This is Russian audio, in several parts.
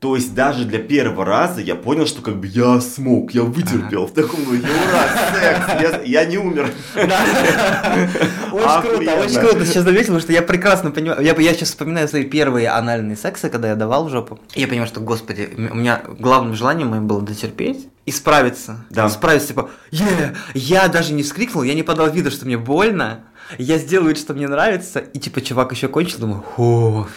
То есть даже для первого раза я понял, что как бы я смог, я вытерпел в таком, ну, ура, секс, я, я не умер. Очень круто, очень круто сейчас заметил, потому что я прекрасно понимаю, я, я сейчас вспоминаю свои первые анальные сексы, когда я давал в жопу. Я понимаю, что, господи, у меня главным желанием моим было дотерпеть и справиться. Да. Справиться, типа, yeah! я даже не вскрикнул, я не подал вида, что мне больно, я сделаю вид, что мне нравится, и типа чувак еще кончил, думаю, фу.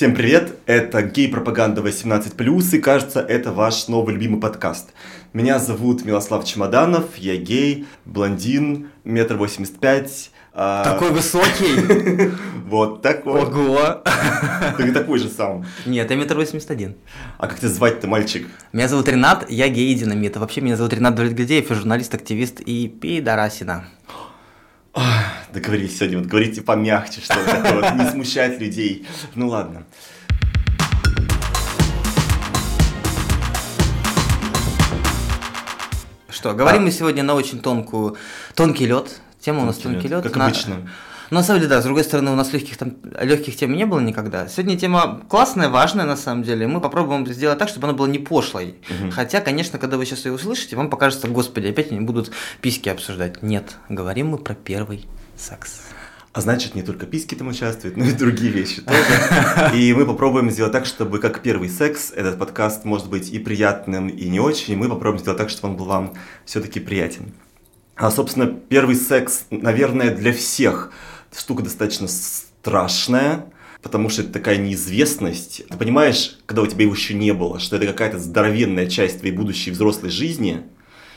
Всем привет, это гей-пропаганда 18+, и кажется, это ваш новый любимый подкаст. Меня зовут Милослав Чемоданов, я гей, блондин, метр восемьдесят пять. а, Такой высокий. Вот такой. Ого. Ты такой же сам. Нет, я метр восемьдесят один. А как тебя звать-то, мальчик? Меня зовут Ренат, я гей динамит. Вообще меня зовут Ренат Давлетгадеев, я журналист, активист и пидорасина. Договорились сегодня, вот говорите помягче, что вот, не смущать людей. Ну ладно. Что, говорим мы сегодня на очень тонкую, тонкий лед. Тема у нас Тонкий тонкий лед. как обычно. Но на самом деле, да, с другой стороны, у нас легких, там, легких тем не было никогда. Сегодня тема классная, важная на самом деле. Мы попробуем сделать так, чтобы она была не пошлой. Хотя, конечно, когда вы сейчас ее услышите, вам покажется, господи, опять они будут письки обсуждать. Нет, говорим мы про первый секс. А значит, не только письки там участвуют, но и другие вещи тоже. И мы попробуем сделать так, чтобы как первый секс, этот подкаст может быть и приятным, и не очень. И мы попробуем сделать так, чтобы он был вам все-таки приятен. А, собственно, первый секс, наверное, для всех штука достаточно страшная, потому что это такая неизвестность. Ты понимаешь, когда у тебя его еще не было, что это какая-то здоровенная часть твоей будущей взрослой жизни,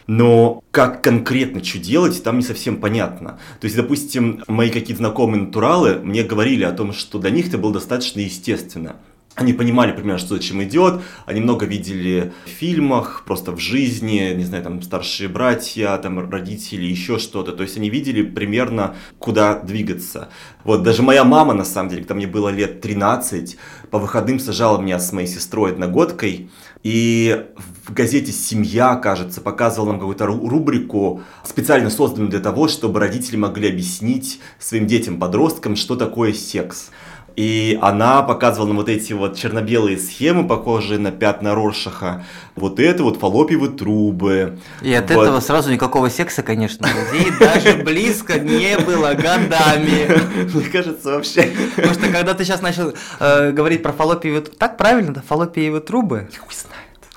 но как конкретно что делать, там не совсем понятно. То есть, допустим, мои какие-то знакомые натуралы мне говорили о том, что для них это было достаточно естественно. Они понимали примерно, что зачем идет, они много видели в фильмах, просто в жизни, не знаю, там старшие братья, там родители, еще что-то. То есть они видели примерно, куда двигаться. Вот даже моя мама, на самом деле, когда мне было лет 13, по выходным сажала меня с моей сестрой одногодкой, и в газете «Семья», кажется, показывал нам какую-то ру- рубрику, специально созданную для того, чтобы родители могли объяснить своим детям-подросткам, что такое секс. И она показывала нам вот эти вот черно-белые схемы, похожие на пятна Роршаха. Вот это вот фаллопиевые трубы. И от Вот. этого сразу никакого секса, конечно, людей даже близко не было годами. Мне кажется, вообще... Потому что когда ты сейчас начал э, говорить про фаллопиевые трубы, так правильно, да, фаллопиевые трубы, Хуй.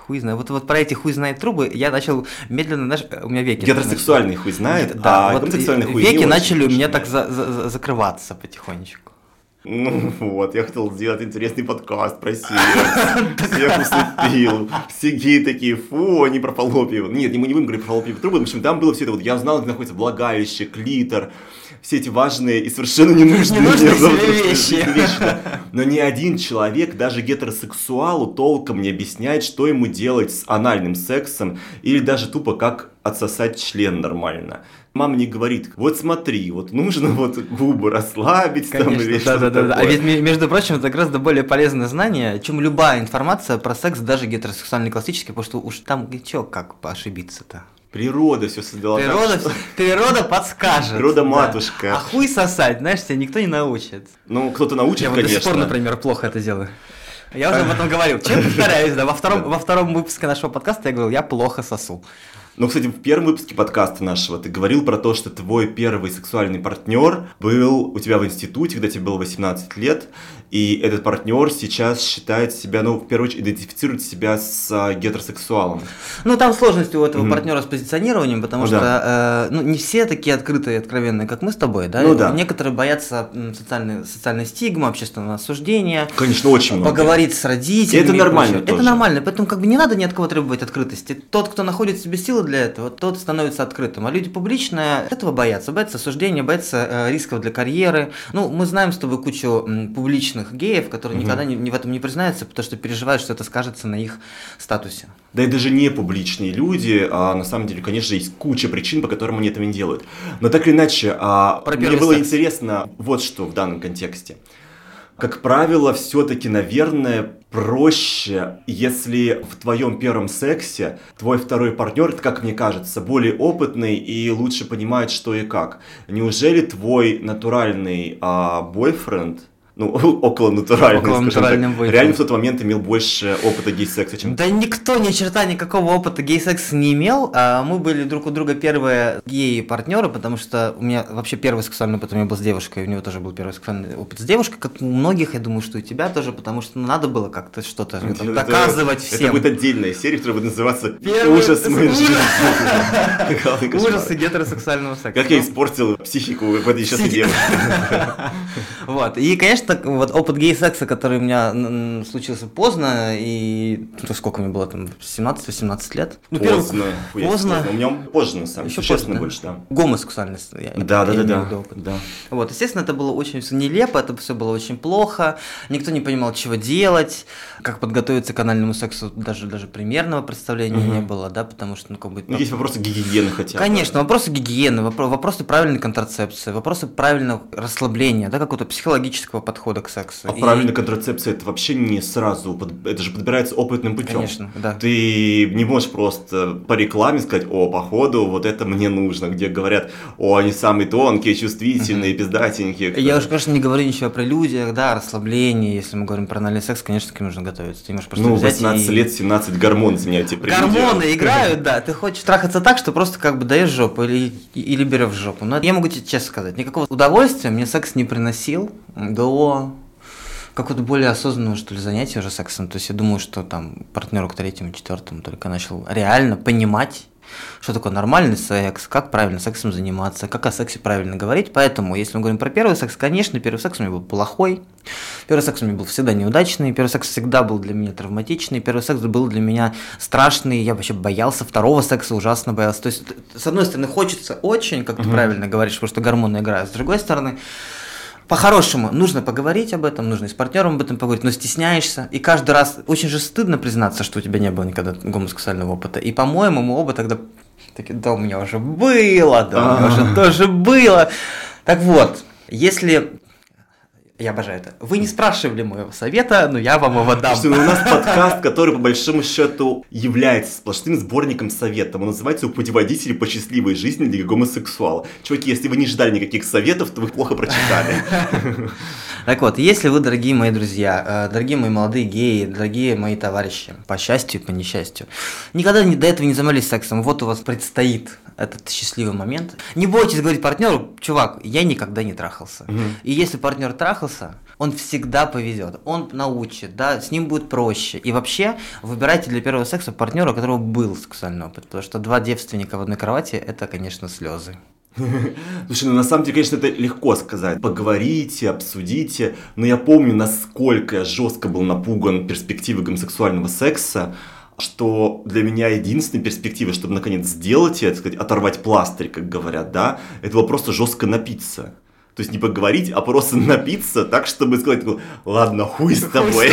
Хуй знает, вот, вот про эти хуй знает трубы я начал медленно, знаешь, у меня веки. Гетеросексуальный хуй знает, Да, а вот гомосексуальный хуй веки начали у меня так за- за- за- закрываться потихонечку. Ну вот, я хотел сделать интересный подкаст про секс. Всех усыпил. Все геи такие, фу, они про фаллопию. Нет, мы не будем говорить про фаллопиевые трубы, в общем, там было все это вот, я знал, где находится влагалище, клитор, все эти важные и совершенно ненужные Ненужные мне вещи. да. Но ни один человек, даже гетеросексуалу, толком не объясняет, что ему делать с анальным сексом или даже тупо как отсосать член нормально. Мама не говорит, вот смотри, вот нужно вот губы расслабить там или Конечно, да, да, да, да. А ведь, ме- между прочим, это гораздо более полезное знание, чем любая информация про секс, даже гетеросексуальный классический, потому что уж там чё, как ошибиться-то. Природа все создала так, Природа, что- природа подскажет. Природа да. матушка. А хуй сосать, знаешь, тебя никто не научит. Ну, кто-то научит, Я вот до конечно. сих пор, например, плохо это делаю. Я уже об этом говорил. Чем повторяюсь, да, во втором, во втором выпуске нашего подкаста я говорил, я плохо сосу. Ну, кстати, в первом выпуске подкаста нашего ты говорил про то, что твой первый сексуальный партнер был у тебя в институте, когда тебе было 18 лет, и этот партнер сейчас считает себя, ну, в первую очередь, идентифицирует себя с а, гетеросексуалом. Ну, там сложности у этого Мгм. партнера с позиционированием, потому Ну что э, ну, не все такие открытые и откровенные, как мы с тобой, да? Ну да. Некоторые боятся социальной, социальной стигмы, общественного осуждения. Конечно, очень много. Поговорить с родителями. Это нормально тоже. Это нормально, поэтому как бы не надо ни от кого требовать открытости. Тот, кто находит в себе силы для этого, тот становится открытым. А люди публичные этого боятся. Боятся осуждения, боятся э, рисков для карьеры. Ну, мы знаем с тобой кучу м, публичных геев, которые Мгм. никогда не, не в этом не признаются, потому что переживают, что это скажется на их статусе. Да и даже не публичные люди, а на самом деле, конечно, есть куча причин, по которым они этого не делают. Но так или иначе, а, Про мне было секс. интересно вот что в данном контексте. Как правило, все-таки, наверное, проще, если в твоем первом сексе твой второй партнер, как мне кажется, более опытный и лучше понимает, что и как. Неужели твой натуральный а, бойфренд ну, около натуральный, около натуральным так, реально в тот момент имел больше опыта гей-секса, чем Да никто ни черта никакого опыта гей-секса не имел. А мы были друг у друга первые геи-партнеры, потому что у меня вообще первый сексуальный опыт у меня был с девушкой, у него тоже был первый сексуальный опыт с девушкой, как у многих, я думаю, что у тебя тоже, потому что ну, надо было как-то что-то доказывать это, всем. Это будет отдельная серия, которая будет называться первый... «Ужас моей жизни». Ужасы гетеросексуального секса. Как я испортил психику в этой сейчас девушке. Вот, и, конечно, конечно, вот опыт гей-секса, который у меня случился поздно, и ну, сколько мне было там, 17-18 лет? Ну, поздно. Первый, поздно. У меня позже, на самом деле, Еще да? больше, да. Гомосексуальность. Я, да, да, да, да, да. Вот, естественно, это было очень все нелепо, это все было очень плохо, никто не понимал, чего делать, как подготовиться к анальному сексу, даже, даже примерного представления угу. не было, да, потому что, ну, как бы... Ну, есть вопросы гигиены хотя бы. Конечно, вопросы гигиены, вопросы правильной контрацепции, вопросы правильного расслабления, да, какого-то психологического подхода подхода к сексу. А и... правильная контрацепция это вообще не сразу, это же подбирается опытным путем. Конечно, да. Ты не можешь просто по рекламе сказать, о, походу, вот это мне нужно, где говорят, о, они самые тонкие, чувствительные, угу. пиздатенькие. Я уже, конечно, не говорю ничего про прелюдиях, да, расслаблении, если мы говорим про анальный секс, конечно, к ним нужно готовиться. Ты можешь просто ну, 18 и... лет, 17 гормон изменяете Гормоны играют, да, ты хочешь трахаться так, что просто как бы даешь жопу или, или берешь жопу. Но я могу тебе честно сказать, никакого удовольствия мне секс не приносил до какого-то более осознанного, что ли, занятия уже сексом. То есть я думаю, что там партнеру к третьему, четвертому только начал реально понимать, что такое нормальный секс, как правильно сексом заниматься, как о сексе правильно говорить. Поэтому, если мы говорим про первый секс, конечно, первый секс у меня был плохой, первый секс у меня был всегда неудачный, первый секс всегда был для меня травматичный, первый секс был для меня страшный, я вообще боялся второго секса, ужасно боялся. То есть, с одной стороны, хочется очень, как ты правильно говоришь, потому что гормоны играют, с другой стороны, по-хорошему, нужно поговорить об этом, нужно и с партнером об этом поговорить, но стесняешься. И каждый раз очень же стыдно признаться, что у тебя не было никогда гомосексуального опыта. И, по-моему, мы оба тогда такие, да, у меня уже было, да, у меня уже тоже было. Так вот, если я обожаю это. Вы не спрашивали моего совета, но я вам его дам. Слушайте, ну у нас подкаст, который по большому счету является сплошным сборником советов. Он называется «Путеводители по счастливой жизни для гомосексуала». Чуваки, если вы не ждали никаких советов, то вы плохо прочитали. Так вот, если вы, дорогие мои друзья, э, дорогие мои молодые геи, дорогие мои товарищи, по счастью и по несчастью, никогда до этого не занимались сексом, вот у вас предстоит этот счастливый момент. Не бойтесь говорить партнеру, чувак, я никогда не трахался. Угу. И если партнер трахался, он всегда повезет, он научит, да, с ним будет проще. И вообще выбирайте для первого секса партнера, у которого был сексуальный опыт, потому что два девственника в одной кровати это, конечно, слезы. Слушай, ну на самом деле, конечно, это легко сказать. Поговорите, обсудите. Но я помню, насколько я жестко был напуган перспективой гомосексуального секса что для меня единственная перспектива, чтобы наконец сделать это, сказать, оторвать пластырь, как говорят, да, это было просто жестко напиться. То есть не поговорить, а просто напиться так, чтобы сказать, ладно, хуй с тобой,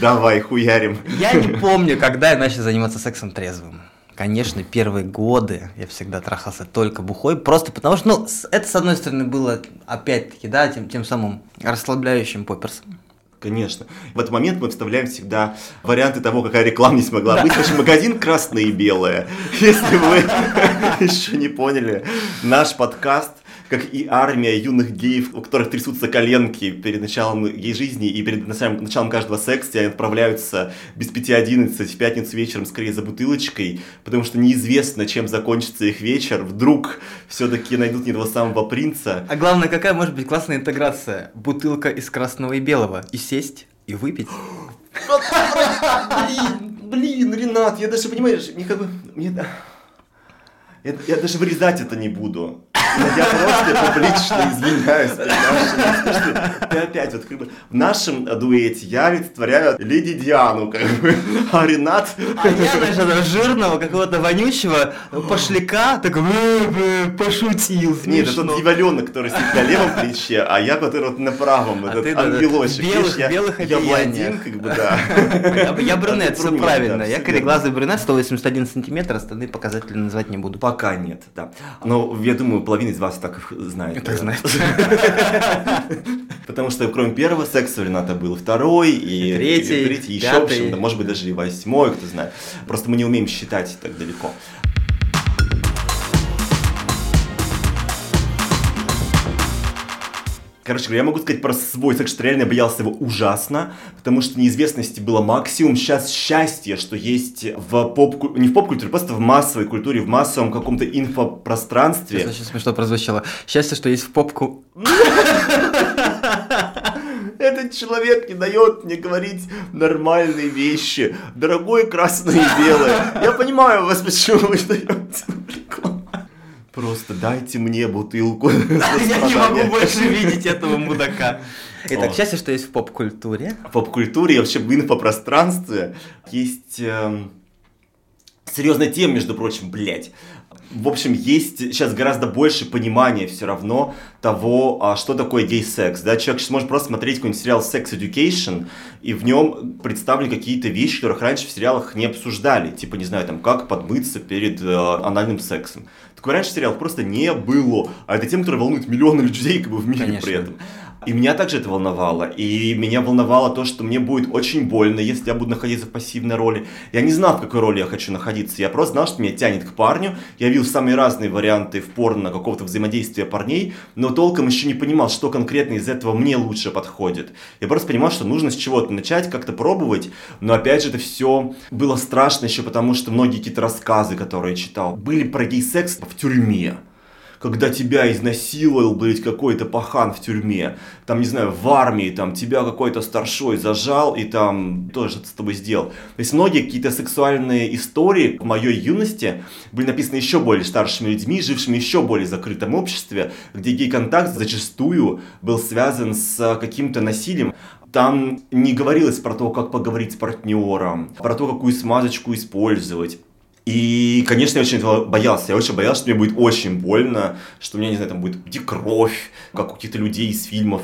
давай хуярим. Я не помню, когда я начал заниматься сексом трезвым. Конечно, первые годы я всегда трахался только бухой, просто потому что, ну, это, с одной стороны, было, опять-таки, да, тем, тем самым расслабляющим поперсом. Конечно. В этот момент мы вставляем всегда варианты того, какая реклама не смогла да. быть. Наш магазин красное и белое. Если вы еще не поняли, наш подкаст как и армия юных геев, у которых трясутся коленки перед началом гей жизни и перед началом, началом каждого секса, они отправляются без 5.11 в пятницу вечером скорее за бутылочкой, потому что неизвестно, чем закончится их вечер. Вдруг все-таки найдут не того самого принца. А главное, какая может быть классная интеграция? Бутылка из красного и белого. И сесть, и выпить. Блин, блин, Ренат, я даже, понимаешь, мне как бы... Мне... Я, я даже вырезать это не буду. Я просто публично извиняюсь. Ты опять вот как бы в нашем дуэте я олицетворяю леди Диану, как бы, а Ренат... А я, этого жирного, какого-то вонючего пошляка, такой пошутил, Нет, это тот дьяволенок, который сидит на левом плече, а я, который вот на правом, а этот ангелочек. Белых, белых Я блондин, как бы, да. Я брюнет, все правильно. Я кореглазый брюнет, 181 сантиметр, остальные показатели назвать не буду. Пока нет, да. Но я думаю, половина из вас так знает. Так знает. Потому что кроме первого секса у Рената был второй, и третий, и третий еще, в общем, может быть, даже и восьмой, кто знает. Просто мы не умеем считать так далеко. Короче говоря, я могу сказать про свой секс, что реально боялся его ужасно, потому что неизвестности было максимум. Сейчас счастье, что есть в поп не в поп-культуре, просто в массовой культуре, в массовом каком-то инфопространстве. Это очень смешно прозвучало. Счастье, что есть в попку. Этот человек не дает мне говорить нормальные вещи. Дорогое красное и белое. Я понимаю вас, почему вы даете рекламу. Просто дайте мне бутылку. Я не могу больше видеть этого мудака. Итак, О. счастье, что есть в поп-культуре. В поп-культуре и вообще в инфопространстве есть эм, серьезная тема, между прочим, блядь. В общем, есть сейчас гораздо больше понимания все равно того, а, что такое гей-секс. Да? Человек сейчас может просто смотреть какой-нибудь сериал Sex Education, и в нем представлены какие-то вещи, которых раньше в сериалах не обсуждали. Типа, не знаю, там, как подмыться перед э, анальным сексом. Такого раньше в сериалах просто не было. А это тема, которая волнует миллионы людей как бы, в мире Конечно. при этом. И меня также это волновало. И меня волновало то, что мне будет очень больно, если я буду находиться в пассивной роли. Я не знал, в какой роли я хочу находиться. Я просто знал, что меня тянет к парню. Я видел самые разные варианты в порно какого-то взаимодействия парней, но толком еще не понимал, что конкретно из этого мне лучше подходит. Я просто понимал, что нужно с чего-то начать, как-то пробовать. Но опять же, это все было страшно еще потому, что многие какие-то рассказы, которые я читал, были про гей-секс в тюрьме когда тебя изнасиловал, блядь, какой-то пахан в тюрьме, там, не знаю, в армии, там, тебя какой-то старшой зажал и там тоже что-то с тобой сделал. То есть многие какие-то сексуальные истории в моей юности были написаны еще более старшими людьми, жившими еще более закрытом обществе, где гей-контакт зачастую был связан с каким-то насилием. Там не говорилось про то, как поговорить с партнером, про то, какую смазочку использовать. И, конечно, я очень этого боялся. Я очень боялся, что мне будет очень больно, что у меня, не знаю, там будет идти кровь, как у каких-то людей из фильмов.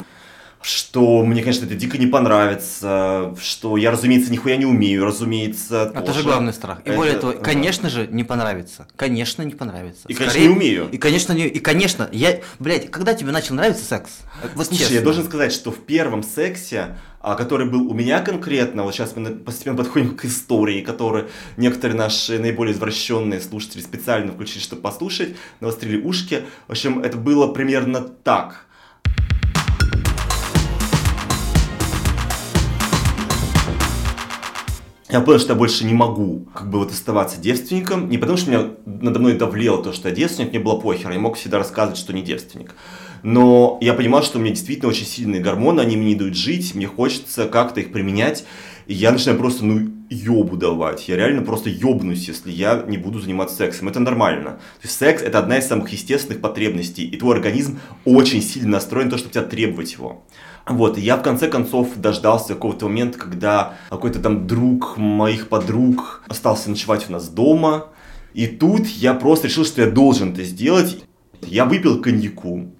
Что мне, конечно, это дико не понравится, что я, разумеется, нихуя не умею, разумеется, Это тоже. же главный страх. И Это- более того, конечно же, не понравится. Конечно, не понравится. И, конечно, не умею. И, конечно, не... И, конечно, я... Блядь, когда тебе начал нравиться секс? Вот Слушай, честно. я должен сказать, что в первом сексе, а, который был у меня конкретно, вот сейчас мы постепенно подходим к истории, которую некоторые наши наиболее извращенные слушатели специально включили, чтобы послушать, навострили ушки. В общем, это было примерно так. Я понял, что я больше не могу как бы вот оставаться девственником. Не потому, что меня надо мной давлело то, что я девственник, мне было похер. Я мог всегда рассказывать, что не девственник. Но я понимал, что у меня действительно очень сильные гормоны, они мне не дают жить, мне хочется как-то их применять. И я начинаю просто, ну, ёбу давать. Я реально просто ёбнусь, если я не буду заниматься сексом. Это нормально. То есть секс – это одна из самых естественных потребностей. И твой организм очень сильно настроен на то, чтобы тебя требовать его. Вот, и я в конце концов дождался какого-то момента, когда какой-то там друг моих подруг остался ночевать у нас дома. И тут я просто решил, что я должен это сделать. Я выпил коньяку,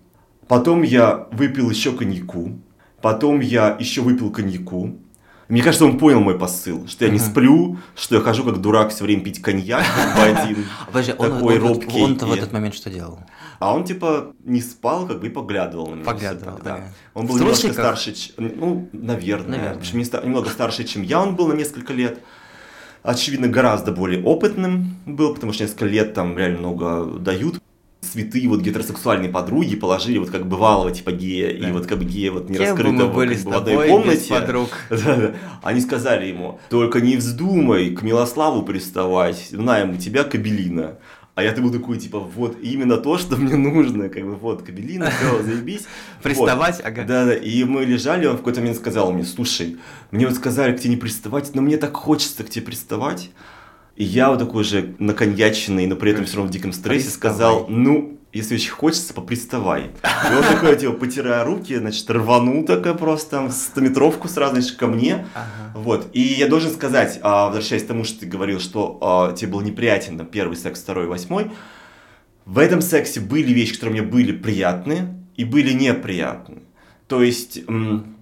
потом я выпил еще коньяку, потом я еще выпил коньяку. Мне кажется, он понял мой посыл, что я не сплю, что я хожу как дурак все время пить коньяк один. Подожди, такой он- робкий он-то в этот момент что делал? А он типа не спал, как бы и поглядывал на меня. Поглядывал, да. Он был немножко старше, ну, наверное. В общем, немного старше, чем я, он был на несколько лет. Очевидно, гораздо более опытным был, потому что несколько лет там реально много дают. Святые вот гетеросексуальные подруги положили вот как бывалого типа гея, и Да. вот как бы гея вот не бы раскрытого были как бы в одной комнате. подруг? Да-да. Они сказали ему, только не вздумай к Милославу приставать, знаем, у тебя кабелина. А я был такой, типа, вот именно то, что мне нужно, как бы, вот, кабелина, все, заебись. Приставать, Вот. ага. Да, да, и мы лежали, он в какой-то момент сказал мне, слушай, мне вот сказали к тебе не приставать, но мне так хочется к тебе приставать. И я вот такой же наконьяченный, но при этом все равно в диком стрессе сказал, ну, если очень хочется, поприставай. И он такой, типа, потирая руки, значит, рванул такой просто, стометровку сразу, значит, ко мне. Ага. Вот, и я должен сказать, а, возвращаясь к тому, что ты говорил, что а, тебе был неприятен там, первый секс, второй, восьмой, в этом сексе были вещи, которые мне были приятны и были неприятны. То есть, м,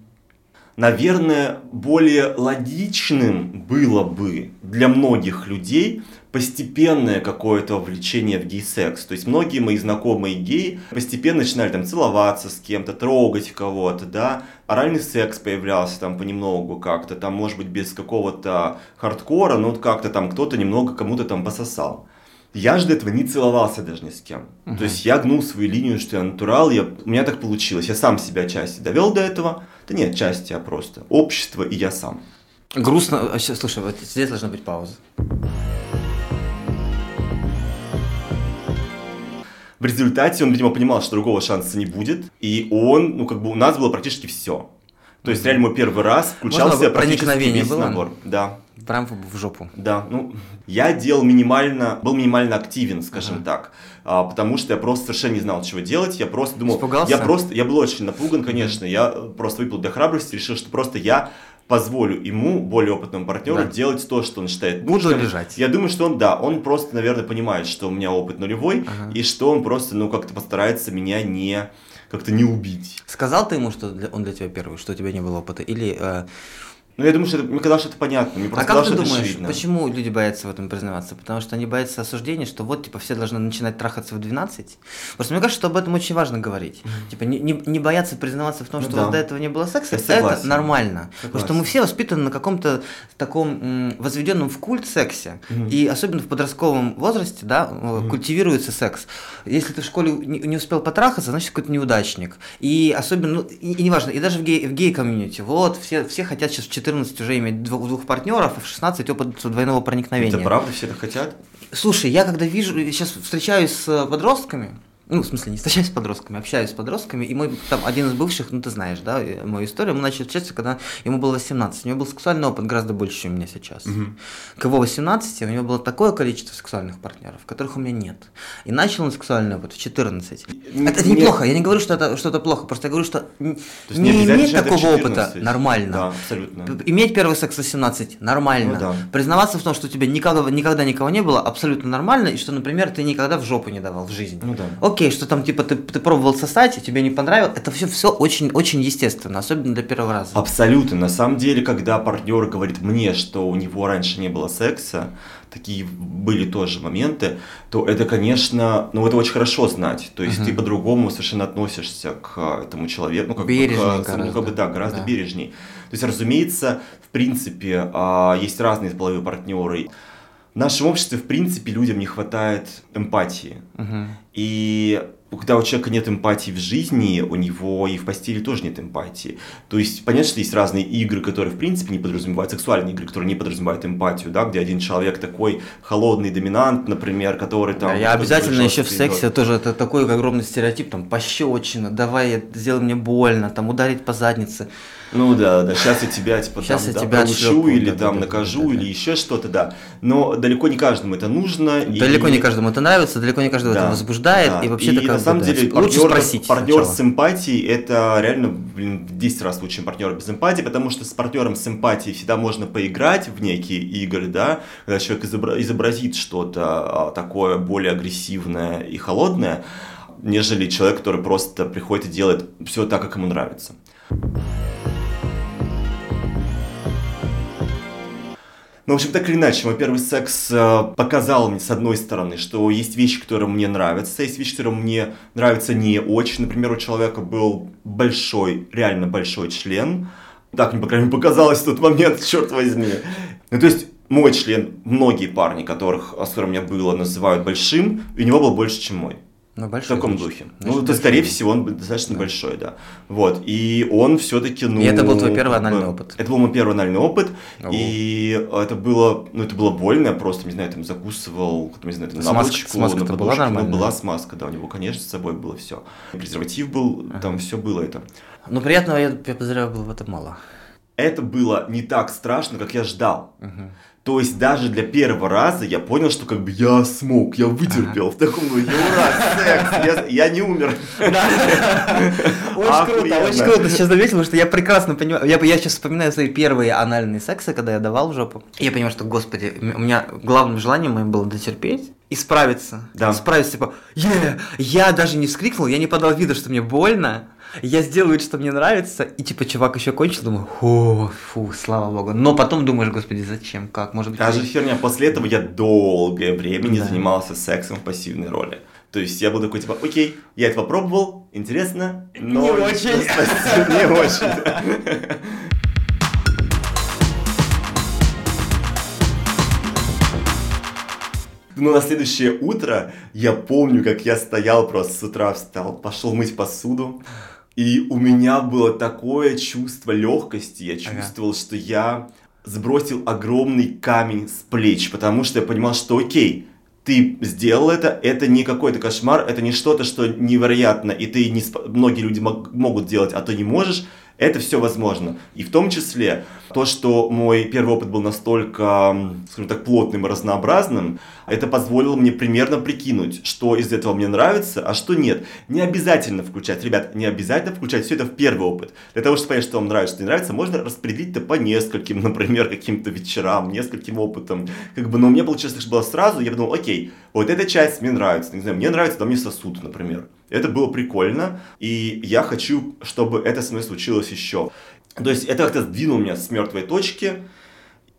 наверное, более логичным было бы для многих людей постепенное какое-то влечение в гей-секс. То есть многие мои знакомые геи постепенно начинали там целоваться с кем-то, трогать кого-то, да, оральный секс появлялся там понемногу как-то, там, может быть, без какого-то хардкора, но вот как-то там кто-то немного кому-то там пососал. Я же до этого не целовался даже ни с кем. Uh-huh. То есть я гнул свою линию, что я натурал, я, у меня так получилось. Я сам себя части довел до этого. Да нет, части, а просто общество и я сам. Грустно. А слушай, вот здесь должна быть пауза. В результате он, видимо, понимал, что другого шанса не будет, и он, ну, как бы у нас было практически все. То есть, реально, мой первый раз включался Можно практически весь было? набор. Да. Прям в жопу. Да, ну, я делал минимально, был минимально активен, скажем uh-huh. так, а, потому что я просто совершенно не знал, чего делать, я просто думал... Испугался? Я просто, я был очень напуган, конечно, я просто выпил для храбрости, решил, что просто я позволю ему, более опытному партнеру, да. делать то, что он считает Буду нужным. лежать. Я думаю, что он, да, он просто, наверное, понимает, что у меня опыт нулевой, ага. и что он просто, ну, как-то постарается меня не как-то не убить. Сказал ты ему, что он для тебя первый, что у тебя не было опыта? Или э, ну, я думаю, что это, мне казалось, что это понятно. Мне а как ты думаешь, очевидно. почему люди боятся в этом признаваться? Потому что они боятся осуждения, что вот, типа, все должны начинать трахаться в 12. Просто мне кажется, что об этом очень важно говорить. Mm-hmm. Типа, не, не, не бояться признаваться в том, ну, что да. вот до этого не было секса, это нормально. Согласен. Потому что мы все воспитаны на каком-то таком м, возведенном в культ сексе. Mm-hmm. И особенно в подростковом возрасте, да, mm-hmm. культивируется секс. Если ты в школе не, не успел потрахаться, значит, какой-то неудачник. И особенно, ну, и, и неважно, и даже в, гей, в гей-комьюнити, вот, все, все хотят сейчас в 14 уже иметь двух, двух партнеров, а в 16 опыт двойного проникновения. Это правда, все это хотят? Слушай, я когда вижу, сейчас встречаюсь с подростками, ну, в смысле, не встречаюсь с подростками, общаюсь с подростками, и мой там один из бывших, ну, ты знаешь, да, мою историю, мы начали общаться, когда ему было 18, у него был сексуальный опыт гораздо больше, чем у меня сейчас. Угу. К его 18 у него было такое количество сексуальных партнеров, которых у меня нет. И начал он сексуальный опыт в 14. Не, это, это неплохо, я не говорю, что это что-то плохо, просто я говорю, что не, не иметь такого 14, опыта нормально. Да, абсолютно. Иметь первый секс в 18 нормально. Ну, да. Признаваться в том, что у тебя никогда, никогда никого не было, абсолютно нормально, и что, например, ты никогда в жопу не давал в жизни. Ну да окей, что там типа ты, ты пробовал сосать, и тебе не понравилось, это все, все очень, очень естественно, особенно для первого раза. Абсолютно. На самом деле, когда партнер говорит мне, что у него раньше не было секса, такие были тоже моменты, то это, конечно, ну это очень хорошо знать. То есть uh-huh. ты по-другому совершенно относишься к этому человеку, ну как бережнее бы, к, ну, как бы да, гораздо да. бережней. То есть, разумеется, в принципе, а, есть разные половые партнеры. В нашем обществе, в принципе, людям не хватает эмпатии. Uh-huh. И когда у человека нет эмпатии в жизни, у него и в постели тоже нет эмпатии. То есть, понятно, что есть разные игры, которые, в принципе, не подразумевают, сексуальные игры, которые не подразумевают эмпатию, да, где один человек такой холодный доминант, например, который там... Да, я обязательно еще в сексе, тоже это такой огромный стереотип, там, пощечина, давай, сделай мне больно, там, ударить по заднице. Ну да, да, сейчас я тебя типа сейчас там я да, тебя получу или да, там да, накажу да, да, или еще что-то, да. Но далеко не каждому это нужно. Далеко и... не каждому это нравится, далеко не каждому да, это возбуждает, да. и вообще и на самом деле партнер, лучше спросить партнер сначала. с эмпатией это реально, блин, в 10 раз лучше, чем партнер без эмпатии, потому что с партнером с эмпатией всегда можно поиграть в некие игры, да, когда человек изобразит что-то а, такое более агрессивное и холодное, нежели человек, который просто приходит и делает все так, как ему нравится. Ну, в общем, так или иначе, мой первый секс э, показал мне, с одной стороны, что есть вещи, которые мне нравятся, есть вещи, которые мне нравятся не очень. Например, у человека был большой, реально большой член. Так мне, по крайней мере, показалось в тот момент, черт возьми. Ну, то есть, мой член, многие парни, которых, с которыми у меня было, называют большим, у него был больше, чем мой. Ну, большой, в таком духе. Значит, ну, то, скорее всего, он достаточно да. большой, да. Вот. И он все-таки, ну... И это был твой первый анальный опыт? Это был мой первый анальный опыт. Ого. И это было, ну, это было больно. Я просто, не знаю, там закусывал, не знаю, там, на бочку, смазка на была нормальная? Ну, была смазка, да. У него, конечно, с собой было все. Презерватив был, ага. там все было это. Ну, приятного, я, я подозреваю, было в этом мало. Это было не так страшно, как я ждал. Угу. То есть даже для первого раза я понял, что как бы я смог, я вытерпел в таком, ну, ура, секс, я, я не умер. Очень круто, очень круто сейчас заметил, потому что я прекрасно понимаю, я, я сейчас вспоминаю свои первые анальные сексы, когда я давал жопу. Я понимаю, что, господи, у меня главным желанием моим было дотерпеть, и справиться. Да. Справиться, типа, «Е!» я даже не вскрикнул, я не подал вида, что мне больно, я сделаю вид, что мне нравится, и типа чувак еще кончил, думаю, фу, фу, слава богу. Но потом думаешь, господи, зачем, как, может быть... Та же херня. После этого я долгое время не Да. занимался сексом в пассивной роли. То есть я был такой, типа, окей, я это попробовал, интересно, но... Не очень. Не очень. Но на следующее утро я помню, как я стоял просто с утра встал, пошел мыть посуду, и у меня было такое чувство легкости, я чувствовал, что я сбросил огромный камень с плеч, потому что я понимал, что окей, ты сделал это, это не какой-то кошмар, это не что-то, что невероятно, и ты не многие люди мог- могут делать, а ты не можешь, это все возможно. И в том числе то, что мой первый опыт был настолько, скажем так, плотным и разнообразным, это позволило мне примерно прикинуть, что из этого мне нравится, а что нет. Не обязательно включать, ребят, не обязательно включать все это в первый опыт. Для того, чтобы понять, что вам нравится, что не нравится, можно распределить это по нескольким, например, каким-то вечерам, нескольким опытам. Как бы, но у меня получилось, что было сразу, я подумал, окей, вот эта часть мне нравится, не знаю, мне нравится, там мне сосуд, например. Это было прикольно, и я хочу, чтобы это со мной случилось еще. То есть это как-то сдвинуло меня с мертвой точки.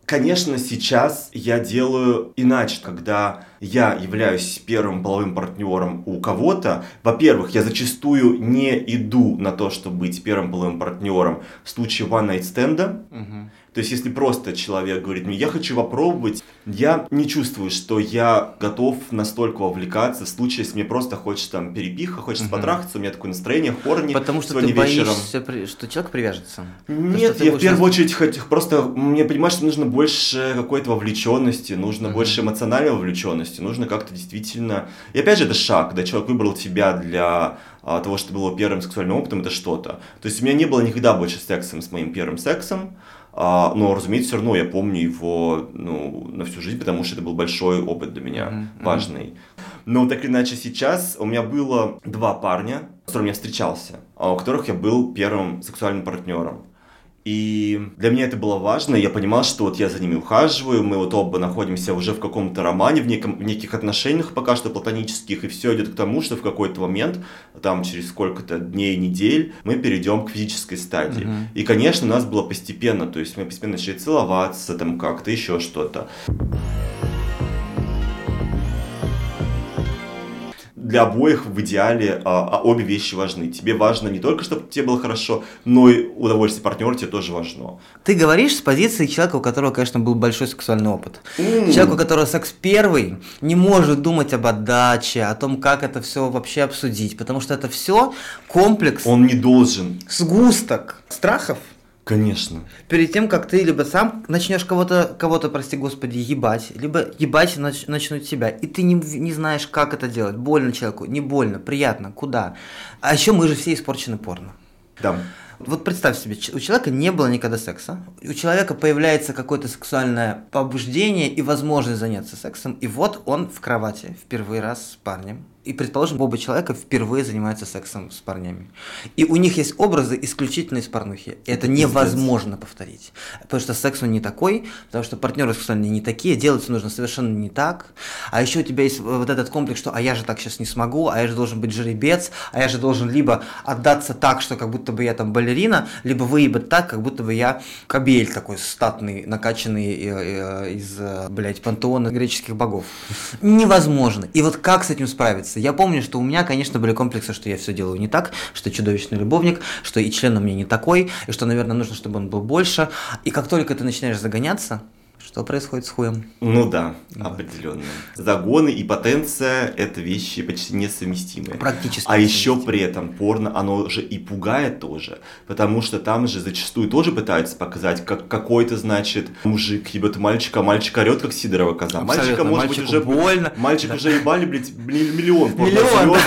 Конечно, сейчас я делаю иначе, когда я являюсь первым половым партнером у кого-то. Во-первых, я зачастую не иду на то, чтобы быть первым половым партнером в случае one-night стенда. Мгм. То есть, если просто человек говорит мне, я хочу попробовать, я не чувствую, что я готов настолько вовлекаться в случае, если мне просто хочется там перепиха, хочется Мгм. потрахаться, у меня такое настроение, хорни Потому что сегодня ты вечером. боишься, что человек привяжется. Нет, ты я в первую очередь хоть просто мне понимаешь, что нужно больше какой-то вовлеченности, нужно Мгм. больше эмоциональной вовлеченности, нужно как-то действительно. И опять же, это шаг, когда человек выбрал тебя для а, того, что было первым сексуальным опытом, это что-то. То есть у меня не было никогда больше сексом с моим первым сексом. а, но, разумеется, все равно я помню его ну, на всю жизнь, потому что это был большой опыт для меня, мгм. важный. Но так или иначе сейчас у меня было два парня, с которыми я встречался, а у которых я был первым сексуальным партнером. И для меня это было важно, я понимал, что вот я за ними ухаживаю, мы вот оба находимся уже в каком-то романе, в, неком, в неких отношениях пока что платонических, и все идет к тому, что в какой-то момент, там через сколько-то дней, недель, мы перейдем к физической стадии. Мгм. И, конечно, у нас было постепенно, то есть мы постепенно начали целоваться, там как-то, еще что-то. Для обоих в идеале а, а обе вещи важны. Тебе важно не только, чтобы тебе было хорошо, но и удовольствие партнера тебе тоже важно. Ты говоришь с позиции человека, у которого, конечно, был большой сексуальный опыт. М. Человек, у которого секс первый, не может думать об отдаче, о том, как это все вообще обсудить, потому что это все комплекс, Он не должен. сгусток страхов. Конечно. Перед тем, как ты либо сам начнешь кого-то, кого-то, прости господи, ебать, либо ебать нач- начнут тебя, и ты не, не знаешь, как это делать. Больно человеку, не больно, приятно, куда. А еще мы же все испорчены порно. Да. Вот представь себе, у человека не было никогда секса, у человека появляется какое-то сексуальное побуждение и возможность заняться сексом, и вот он в кровати впервые раз с парнем. И, предположим, оба человека впервые занимаются сексом с парнями. И у них есть образы исключительно из порнухи. И это невозможно повторить. Потому что секс он не такой, потому что партнеры сексуальные не такие, делаться нужно совершенно не так. А еще у тебя есть вот этот комплекс, что а я же так сейчас не смогу, а я же должен быть жеребец, а я же должен либо отдаться так, что как будто бы я там балерина, либо выебать так, как будто бы я кабель такой статный, накачанный э, э, из, э, блядь, пантеона греческих богов. Невозможно. И вот как с этим справиться? Я помню, что у меня, конечно, были комплексы, что я все делаю не так, что чудовищный любовник, что и член у меня не такой, и что, наверное, нужно, чтобы он был больше. И как только ты начинаешь загоняться, что происходит с хуем? Ну да, Вот. определенно. Загоны и потенция – это вещи почти несовместимые. Практически. А еще при этом порно, оно же и пугает тоже, потому что там же зачастую тоже пытаются показать, как какой-то, значит, мужик ебет мальчика, а мальчик орет, как Сидорова коза. Мальчика, Абсолютно. может Мальчику быть, уже... больно. Мальчик Да. уже ебали, блядь, миллион Миллион.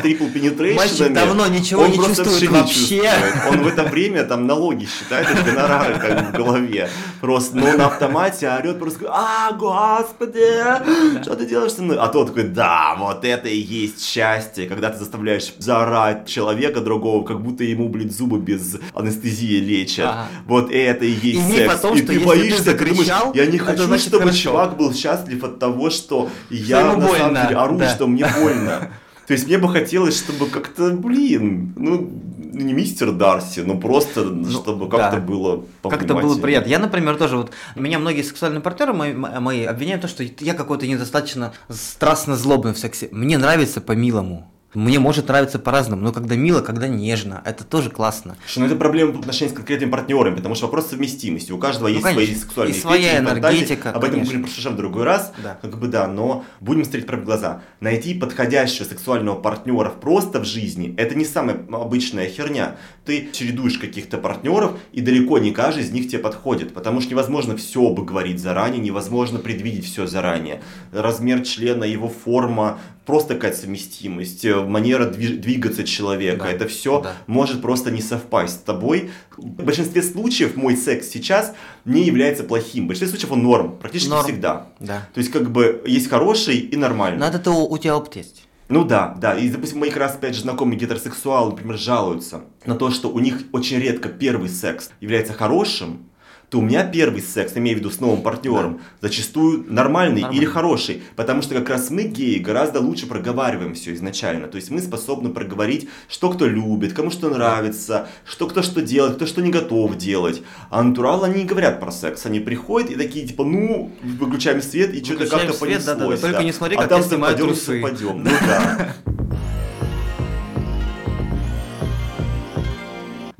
трипл penetration. Мальчик давно ничего не чувствует вообще. Он в это время там налоги считает, гонорары как в голове. Просто, но на автомате тебя орет, просто а, господи, что ты делаешь со мной? А тот такой, да, вот это и есть счастье, когда ты заставляешь заорать человека другого, как будто ему, блин, зубы без анестезии лечат. Ага. Вот это и есть и секс. Потом, и ты боишься, ты думаешь, я не хочу, чтобы хорошо. чувак был счастлив от того, что я на больно. самом деле ору, да. что мне больно. То есть мне бы хотелось, чтобы как-то, блин, ну, не мистер Дарси, но просто, ну, чтобы как-то да. было Как-то было приятно. Я, например, тоже вот, меня многие сексуальные партнеры мои, мои обвиняют в том, что я какой-то недостаточно страстно злобный в сексе. Мне нравится по-милому. Мне может нравиться по-разному, но когда мило, когда нежно, это тоже классно. Что, ну это проблема в отношении с конкретными партнерами, потому что вопрос совместимости. У каждого ну, есть конечно. свои сексуальные и своя энергетика. Фантазии. Об этом будем прослушаем в другой раз. Да. Как бы да, но будем смотреть про глаза. Найти подходящего сексуального партнера просто в жизни это не самая обычная херня. Ты чередуешь каких-то партнеров, и далеко не каждый из них тебе подходит, потому что невозможно все обговорить заранее, невозможно предвидеть все заранее. Размер члена, его форма, просто какая-то совместимость, э, манера двигаться человека, да. это все да. может просто не совпасть с тобой. В большинстве случаев мой секс сейчас не является плохим. В большинстве случаев он норм, практически норм. всегда. Да. То есть как бы есть хороший и нормальный. Надо то у тебя опыт есть. Ну да, да. И, допустим, мои как раз, опять же, знакомые гетеросексуалы, например, жалуются на то, что у них очень редко первый секс является хорошим, то у меня первый секс, имею в виду с новым партнером, да. зачастую нормальный, нормальный или хороший. Потому что как раз мы, геи, гораздо лучше проговариваем все изначально. То есть мы способны проговорить, что кто любит, кому что нравится, что кто что делает, кто что не готов делать. А натуралы они не говорят про секс. Они приходят и такие, типа, ну, выключаем свет и что-то как-то понеслось. Да, да, да. Только не смотри, а как там западем, западем. Ну да.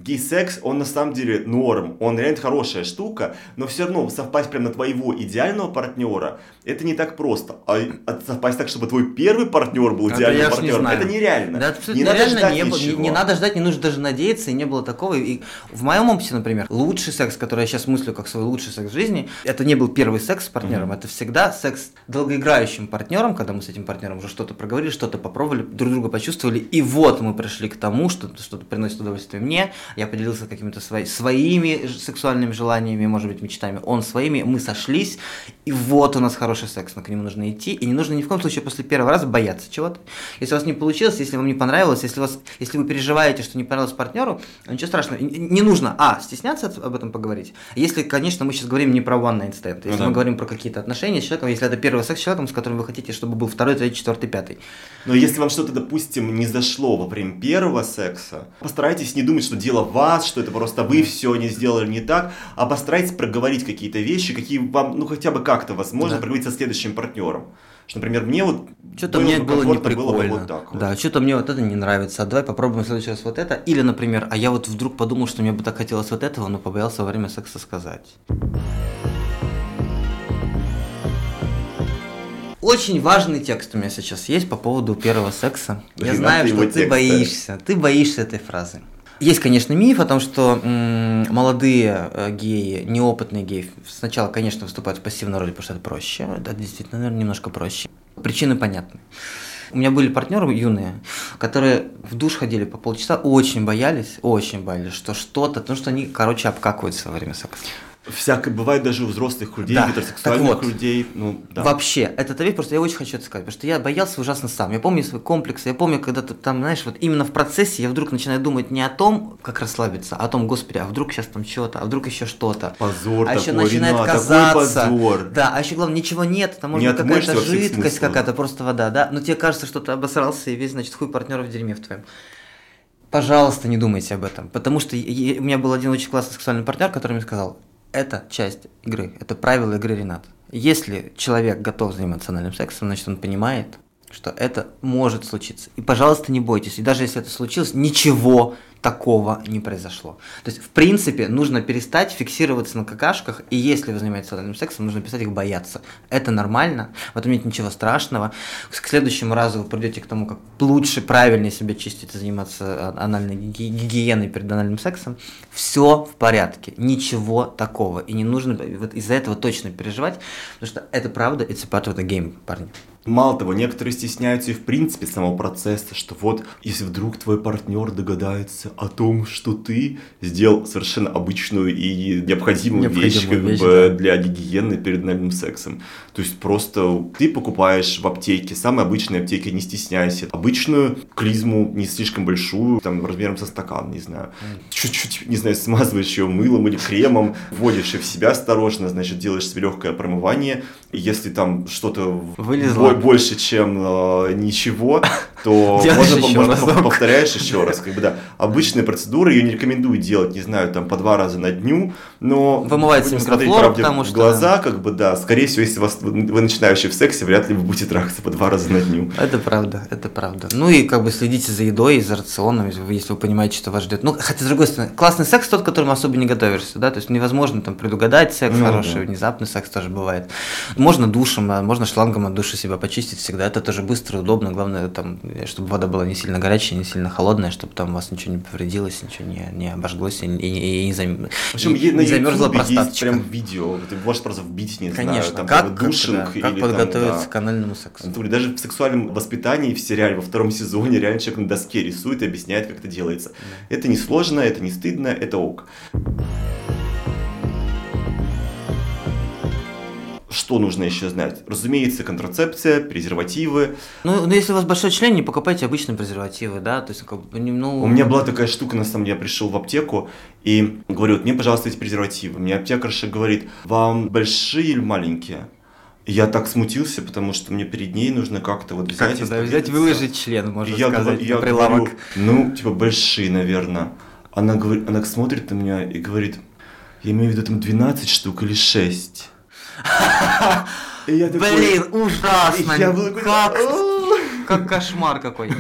Гей-секс, он на самом деле норм, он реально хорошая штука, но все равно совпасть прямо на твоего идеального партнера, это не так просто. А, а совпасть так, чтобы твой первый партнер был идеальным партнером, не это нереально. Да, не надо ждать не, не, не надо ждать, не нужно даже надеяться, и не было такого. И в моем опыте, например, лучший секс, который я сейчас мыслю как свой лучший секс в жизни, это не был первый секс с партнером, mm-hmm. это всегда секс с долгоиграющим партнером, когда мы с этим партнером уже что-то проговорили, что-то попробовали, друг друга почувствовали, и вот мы пришли к тому, что что-то приносит удовольствие мне, я поделился какими-то свои, своими сексуальными желаниями, может быть, мечтами, он своими, мы сошлись, и вот у нас хороший секс, но к нему нужно идти, и не нужно ни в коем случае после первого раза бояться чего-то. Если у вас не получилось, если вам не понравилось, если, вас, если вы переживаете, что не понравилось партнеру, ничего страшного, не нужно, а, стесняться об этом поговорить, если, конечно, мы сейчас говорим не про one night stand, если ну, да. мы говорим про какие-то отношения с человеком, если это первый секс с человеком, с которым вы хотите, чтобы был второй, третий, четвертый, пятый. Но если вам что-то, допустим, не зашло во время первого секса, постарайтесь не думать, что дело вас, что это просто вы все не сделали не так, а постарайтесь проговорить какие-то вещи, какие вам, ну хотя бы как-то возможно, да. проговорить со следующим партнером. Что, например, мне вот что-то мне было не прикольно. Было вот так вот. Да, что-то мне вот это не нравится. А давай попробуем в следующий раз вот это. Или, например, а я вот вдруг подумал, что мне бы так хотелось вот этого, но побоялся во время секса сказать. Очень важный текст у меня сейчас есть по поводу первого секса. Я знаю, что ты боишься. Ты боишься этой фразы. Есть, конечно, миф о том, что м- молодые э, геи, неопытные геи, сначала, конечно, выступают в пассивной роли, потому что это проще. Это действительно, наверное, немножко проще. Причины понятны. У меня были партнеры юные, которые в душ ходили по полчаса, очень боялись, очень боялись, что что-то, потому что они, короче, обкакиваются во время секса. Всякое бывает даже у взрослых людей, да. гетеросексуальных вот, людей. Ну, да. Вообще, это вещь, просто я очень хочу это сказать, потому что я боялся ужасно сам. Я помню свой комплекс, я помню, когда ты там, знаешь, вот именно в процессе я вдруг начинаю думать не о том, как расслабиться, а о том, господи, а вдруг сейчас там что-то, а вдруг еще что-то. Позор а такой, еще начинает Рина, казаться. такой позор. Да, а еще главное, ничего нет, там может быть какая-то жидкость какая-то, просто вода, да, но тебе кажется, что ты обосрался и весь, значит, хуй партнера в дерьме в твоем. Пожалуйста, не думайте об этом, потому что у меня был один очень классный сексуальный партнер, который мне сказал, это часть игры, это правило игры Ренат. Если человек готов заниматься анальным сексом, значит он понимает, что это может случиться. И, пожалуйста, не бойтесь. И даже если это случилось, ничего такого не произошло. То есть, в принципе, нужно перестать фиксироваться на какашках, и если вы занимаетесь анальным сексом, нужно перестать их бояться. Это нормально, в этом нет ничего страшного. К следующему разу вы придете к тому, как лучше, правильнее себя чистить и заниматься анальной гигиеной перед анальным сексом. Все в порядке, ничего такого. И не нужно вот из-за этого точно переживать, потому что это правда, it's a part of the game, парни. Мало того, некоторые стесняются и в принципе самого процесса, что вот, если вдруг твой партнер догадается о том, что ты сделал совершенно обычную и необходимую, Необходимую вещь, как вещь, бы, да. для гигиены перед анальным сексом. То есть просто ты покупаешь в аптеке, самой обычной аптеке, не стесняйся, обычную клизму, не слишком большую, там, размером со стакан, не знаю. Чуть-чуть, не знаю, смазываешь ее мылом или кремом, вводишь ее в себя осторожно, значит, делаешь себе легкое промывание. Если там что-то Вылезло. Бо- больше, чем э, ничего, то можно, еще можно разок. повторяешь еще раз. Как бы, да. Обычная процедура, ее не рекомендую делать, не знаю, там по два раза на дню, но Вымывается микрофлора, правде потому что- глаза, как бы, да, скорее всего, если вас, вы начинающий в сексе, вряд ли вы будете трахаться по два раза на дню. Это правда, это правда. Ну и как бы следите за едой, за рационом, если вы, понимаете, что вас ждет. Ну, хотя, с другой стороны, классный секс тот, к которому особо не готовишься, да, то есть невозможно там предугадать секс Ну, хороший, да. внезапный секс тоже бывает. Можно душем, можно шлангом от души себя почистить всегда, это тоже быстро, удобно, главное, там, чтобы вода была не сильно горячая, не сильно холодная, чтобы там у вас ничего не повредилось, ничего не, не обожглось и, и- и не, зам... В общем, и на не замерзла простаточка. прям видео, ты можешь просто вбить, не Конечно, знаю, там как, типа, как, душинг да, как или там, подготовиться да. к анальному сексу. Даже в сексуальном воспитании в сериале во втором сезоне реально человек на доске рисует и объясняет, как это делается. Это не сложно, это не стыдно, это ок. Что нужно еще знать? Разумеется, контрацепция, презервативы. Ну, ну, если у вас большой член, не покупайте обычные презервативы, да, то есть, как бы, ну... У меня была такая штука, на самом деле, я пришел в аптеку и говорю, вот мне, пожалуйста, эти презервативы. Мне аптекарша говорит, вам большие или маленькие? И я так смутился, потому что мне перед ней нужно как-то вот взять Как и туда взять, выложить член, И можно я, сказать, я на прилавок. говорю, ну, типа, большие, наверное. Она, говорит, она смотрит на меня и говорит, я имею в виду там 12 штук или 6. Блин, ужасно! Как кошмар какой.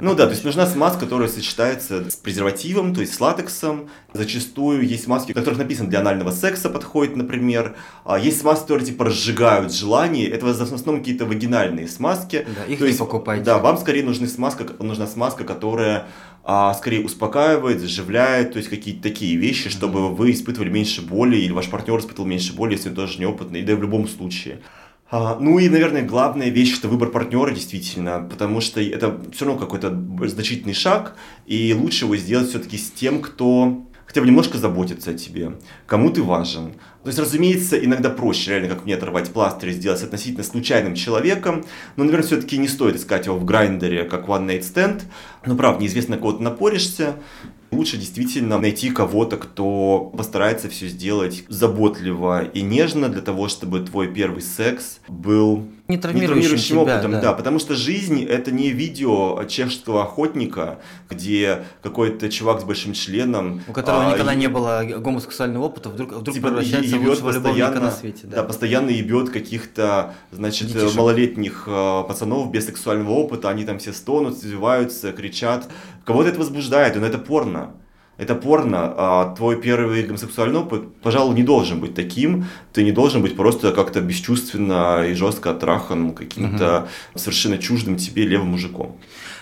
Ну да, то есть нужна смазка, которая сочетается с презервативом, то есть с латексом. Зачастую есть маски, в которых написано для анального секса подходит, например. А есть смазки, которые типа разжигают желание. Это в основном какие-то вагинальные смазки. Да, их То не есть, покупайте. Да, вам скорее нужна смазка, нужна смазка, которая а, скорее успокаивает, заживляет, то есть какие-то такие вещи, чтобы вы испытывали меньше боли, или ваш партнер испытывал меньше боли, если он тоже неопытный, да и в любом случае. А, ну и, наверное, главная вещь это выбор партнера, действительно, потому что это все равно какой-то значительный шаг, и лучше его сделать все-таки с тем, кто хотя бы немножко заботится о тебе, кому ты важен. То есть, разумеется, иногда проще, реально, как мне оторвать пластырь и сделать относительно случайным человеком, но, наверное, все-таки не стоит искать его в грайндере как one night stand. Но, правда, неизвестно, кого ты напоришься. Лучше действительно найти кого-то, кто постарается все сделать заботливо и нежно для того, чтобы твой первый секс был Не травмирующим тебя, опытом, да. да, потому что жизнь это не видео чешского охотника, где какой-то чувак с большим членом, У которого а, никогда и- не было гомосексуального опыта, вдруг, вдруг типа, превращается в лучшего любовника на свете. да. Да. постоянно ебет каких-то, значит, Детишек. малолетних э, пацанов без сексуального опыта, они там все стонут, извиваются, кричат. Кого-то это возбуждает, но это порно. Это порно, а твой первый гомосексуальный опыт, пожалуй, не должен быть таким. Ты не должен быть просто как-то бесчувственно и жестко отрахан каким-то совершенно чуждым тебе левым мужиком.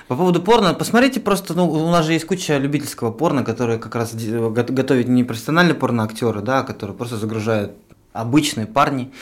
По поводу порно, посмотрите просто, ну, у нас же есть куча любительского порно, которые как раз готовят не профессиональные порноактеры, да, которые просто загружают обычные парни.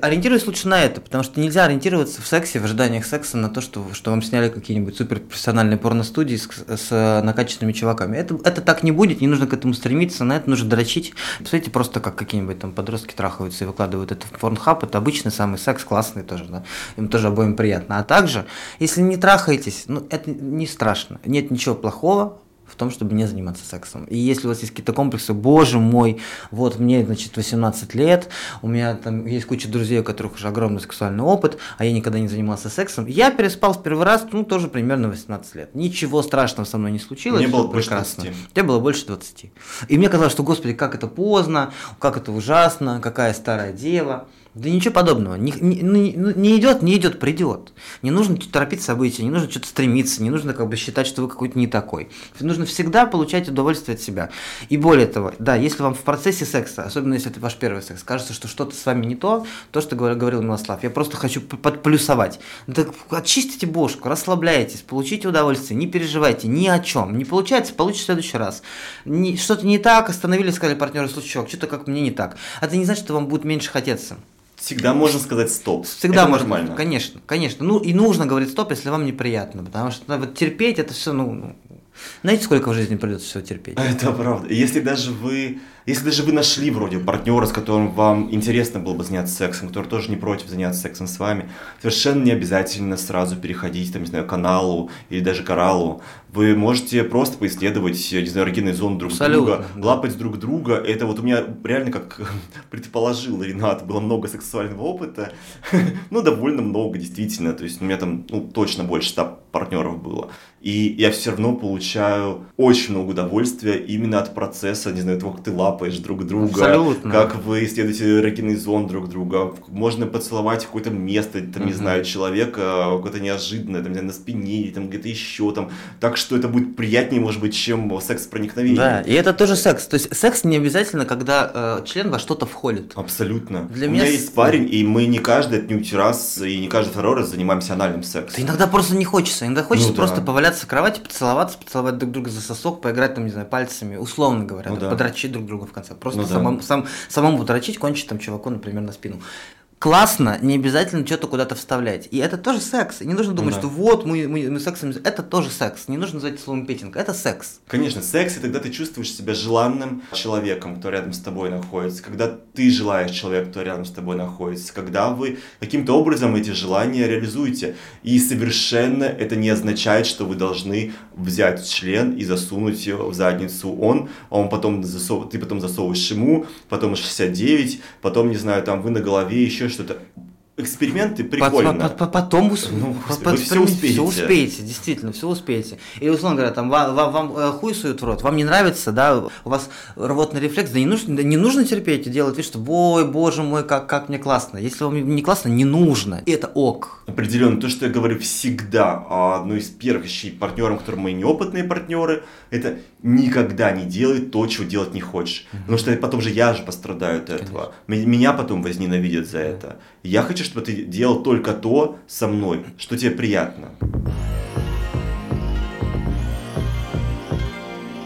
Ориентируйтесь лучше на это, потому что нельзя ориентироваться в сексе, в ожиданиях секса на то, что, что вам сняли какие-нибудь суперпрофессиональные порностудии с, с накачанными чуваками. Это, это так не будет, не нужно к этому стремиться, на это нужно дрочить. Посмотрите просто, как какие-нибудь там подростки трахаются и выкладывают это в порнхаб, это обычный самый секс, классный тоже, да, им тоже обоим приятно. А также, если не трахаетесь, ну, это не страшно, нет ничего плохого, том, чтобы не заниматься сексом. И если у вас есть какие-то комплексы, боже мой, вот мне, значит, 18 лет, у меня там есть куча друзей, у которых уже огромный сексуальный опыт, а я никогда не занимался сексом. Я переспал в первый раз, ну, тоже примерно 18 лет. Ничего страшного со мной не случилось. Мне было прекрасно. 20. Тебе было больше 20. И мне казалось, что, господи, как это поздно, как это ужасно, какая старая дева. Да ничего подобного. Не, не, не, ну, не идет, не идет, придет. Не нужно торопить события, не нужно что-то стремиться, не нужно как бы считать, что вы какой-то не такой. Нужно всегда получать удовольствие от себя. И более того, да, если вам в процессе секса, особенно если это ваш первый секс, кажется, что что-то с вами не то, то, что говорил Милослав, я просто хочу подплюсовать. Так очистите бошку, расслабляйтесь, получите удовольствие, не переживайте ни о чем. Не получается, получите в следующий раз. что-то не так, остановились, сказали партнеры, слушай, что-то как мне не так. А это не значит, что вам будет меньше хотеться. Всегда можно сказать стоп. Всегда это можно. Нормально. Конечно, конечно. Ну и нужно говорить стоп, если вам неприятно, потому что ну, вот терпеть это все, ну, ну, знаете, сколько в жизни придется всего терпеть? Это правда. Если даже вы если даже вы нашли вроде партнера, с которым вам интересно было бы заняться сексом, который тоже не против заняться сексом с вами, совершенно не обязательно сразу переходить, там, не знаю, каналу или даже кораллу. Вы можете просто поисследовать, не знаю, эрогенные зоны друг Абсолютно, друга, да. лапать друг друга. Это вот у меня реально, как предположил Ренат, было много сексуального опыта. ну, довольно много, действительно. То есть у меня там ну, точно больше 100 партнеров было. И я все равно получаю очень много удовольствия именно от процесса, не знаю, того, как ты лапаешь лапаешь друг друга, Абсолютно. как вы исследуете эрогенный зон друг друга, можно поцеловать какое-то место, там, не знаю, человека, какое-то неожиданное, там, на спине, или там где-то еще, там, так что это будет приятнее, может быть, чем секс проникновения. Да, и это тоже секс, то есть секс не обязательно, когда э, член во что-то входит. Абсолютно. Для У меня есть парень, и мы не каждый отнюдь раз, и не каждый второй раз занимаемся анальным сексом. Да иногда просто не хочется, иногда хочется ну, просто да. поваляться в кровати, поцеловаться, поцеловать друг друга за сосок, поиграть там, не знаю, пальцами, условно говоря, ну, да. подрочить друг друга в конце. Просто ну, да. самому, сам, самому дрочить, кончить там чуваку, например, на спину классно, не обязательно что-то куда-то вставлять. И это тоже секс. И не нужно думать, да. что вот мы, мы, мы сексом... Это тоже секс. Не нужно называть словом петинг. Это секс. Конечно, секс, и тогда ты чувствуешь себя желанным человеком, кто рядом с тобой находится. Когда ты желаешь человека, кто рядом с тобой находится. Когда вы каким-то образом эти желания реализуете. И совершенно это не означает, что вы должны взять член и засунуть его в задницу он, а он потом засов... ты потом засовываешь ему, потом 69, потом, не знаю, там вы на голове еще что-то. Эксперименты прикольно. Потом ну, вы все успеете. Все успеете, действительно, все успеете. Или, условно говоря, там вам, вам, вам э, хуй суют в рот, вам не нравится, да, у вас рвотный рефлекс, да не нужно, да не нужно терпеть и делать вид, что, ой, боже мой, как, как мне классно. Если вам не классно, не нужно. И это ок. Определенно, то, что я говорю всегда, а одно из первых вещей партнерам, которые мы неопытные партнеры, это никогда не делай то, чего делать не хочешь. Mm-hmm. Потому что потом же я же пострадаю от этого. Конечно. Меня потом возненавидят за это. Я хочу, чтобы ты делал только то со мной, что тебе приятно.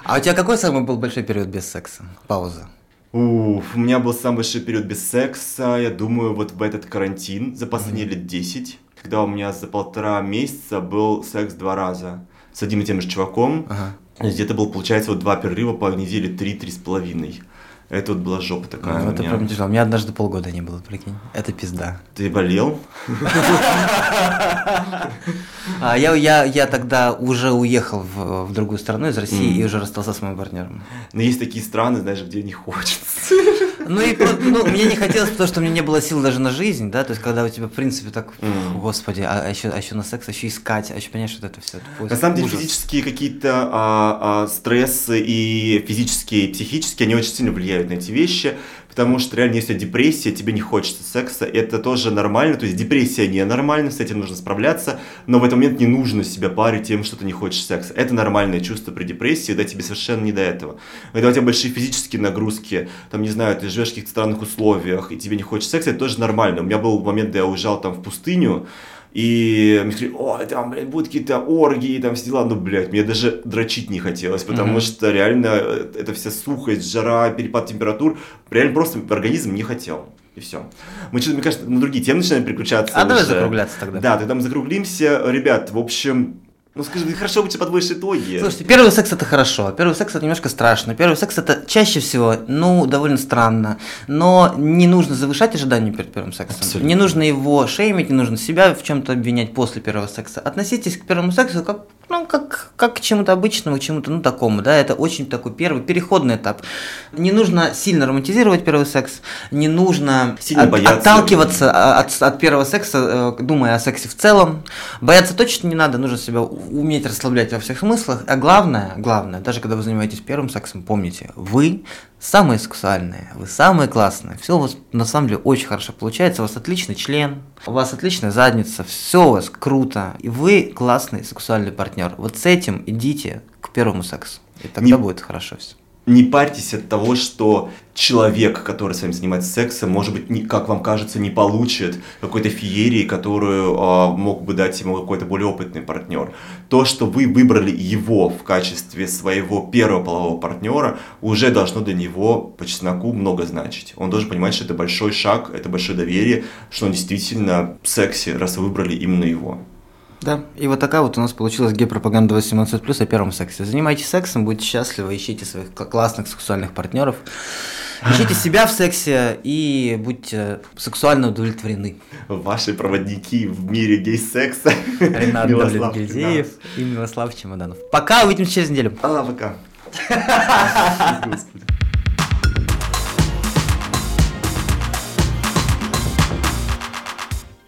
А у тебя какой самый был большой период без секса? Пауза. Уф, у меня был самый большой период без секса, я думаю, вот в этот карантин за последние mm-hmm. лет 10, когда у меня за полтора месяца был секс два раза с одним и тем же чуваком. Ага. Где-то был, получается, вот два перерыва по неделе, три-три с половиной. Это вот была жопа такая. Ну, это меня. прям тяжело. У меня однажды полгода не было, прикинь. Это пизда. Ты болел? А, я, я, я тогда уже уехал в, в другую страну из России и уже расстался с моим партнером. Но есть такие страны, знаешь, где не хочется. Ну и ну, мне не хотелось, потому что у меня не было сил даже на жизнь, да, то есть когда у тебя, в принципе, так, господи, а, а, еще, а еще на секс, а еще искать, а еще понимаешь, что это все. Это на самом деле физические какие-то а, а, стрессы и физические, и психические, они очень сильно влияют на эти вещи, потому что реально, если депрессия, тебе не хочется секса, это тоже нормально, то есть депрессия не нормальна, с этим нужно справляться, но в этот момент не нужно себя парить тем, что ты не хочешь секса. Это нормальное чувство при депрессии, да, тебе совершенно не до этого. Когда у тебя большие физические нагрузки, там, не знаю, ты живешь в каких-то странных условиях, и тебе не хочется секса, это тоже нормально. У меня был момент, когда я уезжал там в пустыню, и мне сказали, о, там, блядь, будут какие-то оргии, там все дела. Ну, блядь, мне даже дрочить не хотелось, потому mm-hmm. что реально э, эта вся сухость, жара, перепад температур, реально просто организм не хотел. И все. Мы что-то, мне кажется, на другие темы начинаем переключаться. А уже. давай закругляться тогда. Да, тогда мы закруглимся. Ребят, в общем, ну скажи, хорошо бы, подводишь итоги. Слушайте, первый секс это хорошо, первый секс это немножко страшно, первый секс это чаще всего, ну, довольно странно, но не нужно завышать ожидания перед первым сексом. Абсолютно. Не нужно его шеймить, не нужно себя в чем-то обвинять после первого секса. Относитесь к первому сексу как ну, как, как к чему-то обычному, к чему-то, ну, такому, да, это очень такой первый, переходный этап. Не нужно сильно романтизировать первый секс, не нужно сильно от, бояться. отталкиваться от, от первого секса, э, думая о сексе в целом. Бояться точно не надо, нужно себя уметь расслаблять во всех смыслах, а главное, главное, даже когда вы занимаетесь первым сексом, помните, вы самые сексуальные, вы самые классные, все у вас на самом деле очень хорошо получается, у вас отличный член, у вас отличная задница, все у вас круто, и вы классный сексуальный партнер. Вот с этим идите к первому сексу, и тогда Не- будет хорошо все. Не парьтесь от того, что человек, который с вами занимается сексом, может быть, не, как вам кажется, не получит какой-то феерии, которую а, мог бы дать ему какой-то более опытный партнер. То, что вы выбрали его в качестве своего первого полового партнера, уже должно для него по чесноку много значить. Он должен понимать, что это большой шаг, это большое доверие, что он действительно в сексе, раз вы выбрали именно его. Да, и вот такая вот у нас получилась гей-пропаганда 18+, о первом сексе. Занимайтесь сексом, будьте счастливы, ищите своих кл- классных сексуальных партнеров, ищите себя в сексе и будьте сексуально удовлетворены. Ваши проводники в мире гей-секса. Ренат Милослав Давлетгильдеев и Милослав Чемоданов. Пока, увидимся через неделю. А, пока. Господи.